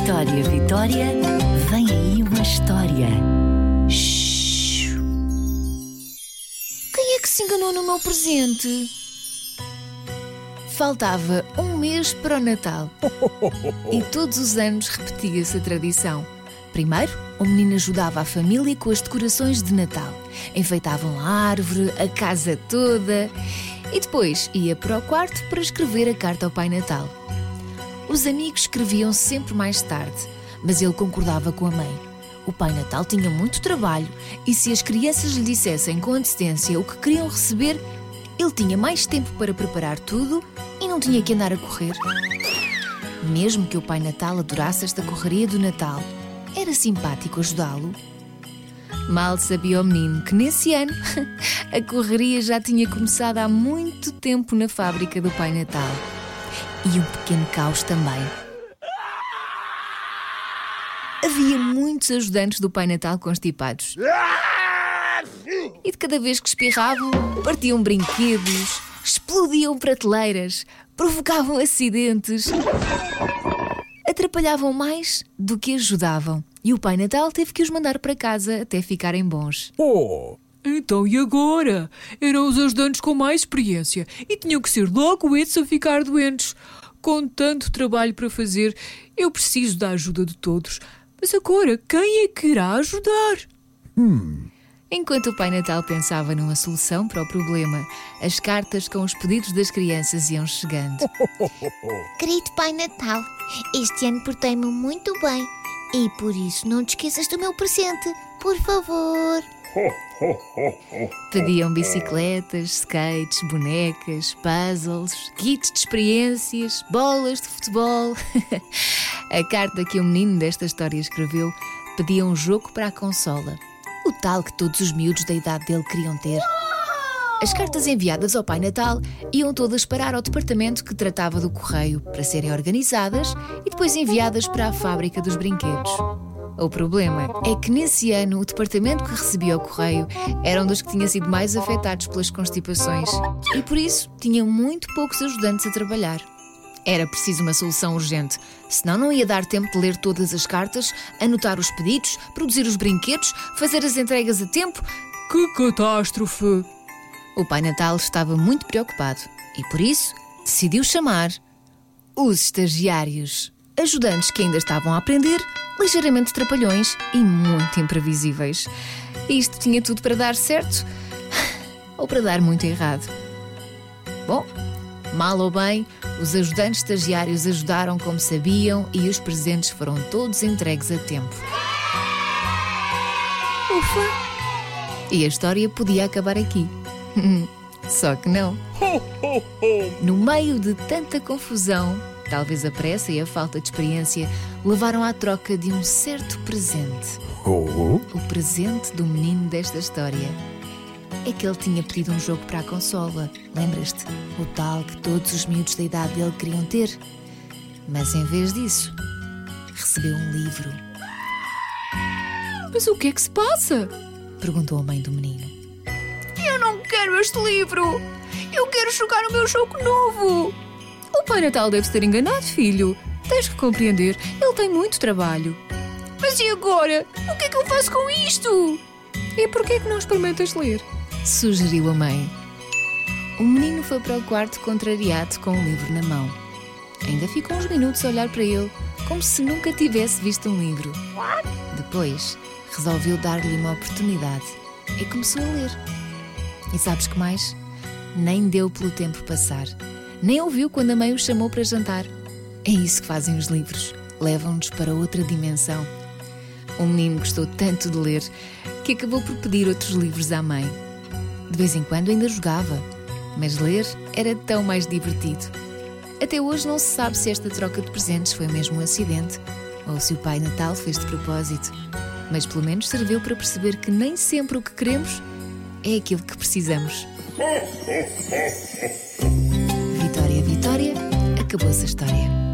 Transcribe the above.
Vitória, Vitória, vem aí uma história. Shhh. Quem é que se enganou no meu presente? Faltava um mês para o Natal e todos os anos repetia-se a tradição. Primeiro, o menino ajudava a família com as decorações de Natal. Enfeitavam a árvore, a casa toda e depois ia para o quarto para escrever a carta ao Pai Natal. Os amigos escreviam sempre mais tarde, mas ele concordava com a mãe. O Pai Natal tinha muito trabalho e se as crianças lhe dissessem com antecedência o que queriam receber, ele tinha mais tempo para preparar tudo e não tinha que andar a correr. Mesmo que o Pai Natal adorasse esta correria do Natal, era simpático ajudá-lo. Mal sabia o menino que nesse ano a correria já tinha começado há muito tempo na fábrica do Pai Natal. E um pequeno caos também. Havia muitos ajudantes do Pai Natal constipados. E de cada vez que espirravam, partiam brinquedos, explodiam prateleiras, provocavam acidentes, atrapalhavam mais do que ajudavam. E o Pai Natal teve que os mandar para casa até ficarem bons. Oh! Então e agora? Eram os ajudantes com mais experiência e tinham que ser logo esses a ficar doentes. Com tanto trabalho para fazer, eu preciso da ajuda de todos. Mas agora, quem é que irá ajudar? Enquanto o Pai Natal pensava numa solução para o problema, as cartas com os pedidos das crianças iam chegando. Querido Pai Natal, este ano portei-me muito bem e por isso não te esqueças do meu presente, por favor. Pediam bicicletas, skates, bonecas, puzzles, kits de experiências, bolas de futebol. A carta que o menino desta história escreveu pedia um jogo para a consola. O tal que todos os miúdos da idade dele queriam ter. As cartas enviadas ao Pai Natal iam todas parar ao departamento que tratava do correio para serem organizadas e depois enviadas para a fábrica dos brinquedos. O problema é que nesse ano o departamento que recebia o correio era um dos que tinha sido mais afetados pelas constipações e por isso tinha muito poucos ajudantes a trabalhar. Era preciso uma solução urgente, senão não ia dar tempo de ler todas as cartas, anotar os pedidos, produzir os brinquedos, fazer as entregas a tempo. Que catástrofe! O Pai Natal estava muito preocupado e por isso decidiu chamar os estagiários, ajudantes que ainda estavam a aprender, ligeiramente trapalhões e muito imprevisíveis. Isto tinha tudo para dar certo ou para dar muito errado. Bom, mal ou bem, os ajudantes estagiários ajudaram como sabiam e os presentes foram todos entregues a tempo. Ufa! E a história podia acabar aqui. Só que não. No meio de tanta confusão, talvez a pressa e a falta de experiência levaram à troca de um certo presente. Oh! O presente do menino desta história é que ele tinha pedido um jogo para a consola. Lembras-te? O tal que todos os miúdos da idade dele queriam ter. Mas em vez disso, recebeu um livro. Mas o que é que se passa? Perguntou a mãe do menino. Eu não quero este livro! Eu quero jogar o meu jogo novo! O Pai Natal deve ter enganado, filho. Tens que compreender, ele tem muito trabalho. Mas e agora? O que é que eu faço com isto? E por que é que não experimentas ler? Sugeriu a mãe. O menino foi para o quarto contrariado com o livro na mão. Ainda ficou uns minutos a olhar para ele, como se nunca tivesse visto um livro. Depois, resolveu dar-lhe uma oportunidade e começou a ler. E sabes que mais? Nem deu pelo tempo passar. Nem ouviu quando a mãe o chamou para jantar. É isso que fazem os livros. Levam-nos para outra dimensão. O menino gostou tanto de ler que acabou por pedir outros livros à mãe. De vez em quando ainda jogava, mas ler era tão mais divertido. Até hoje não se sabe se esta troca de presentes foi mesmo um acidente ou se o Pai Natal fez de propósito. Mas pelo menos serviu para perceber que nem sempre o que queremos é aquilo que precisamos. Acabou-se a história.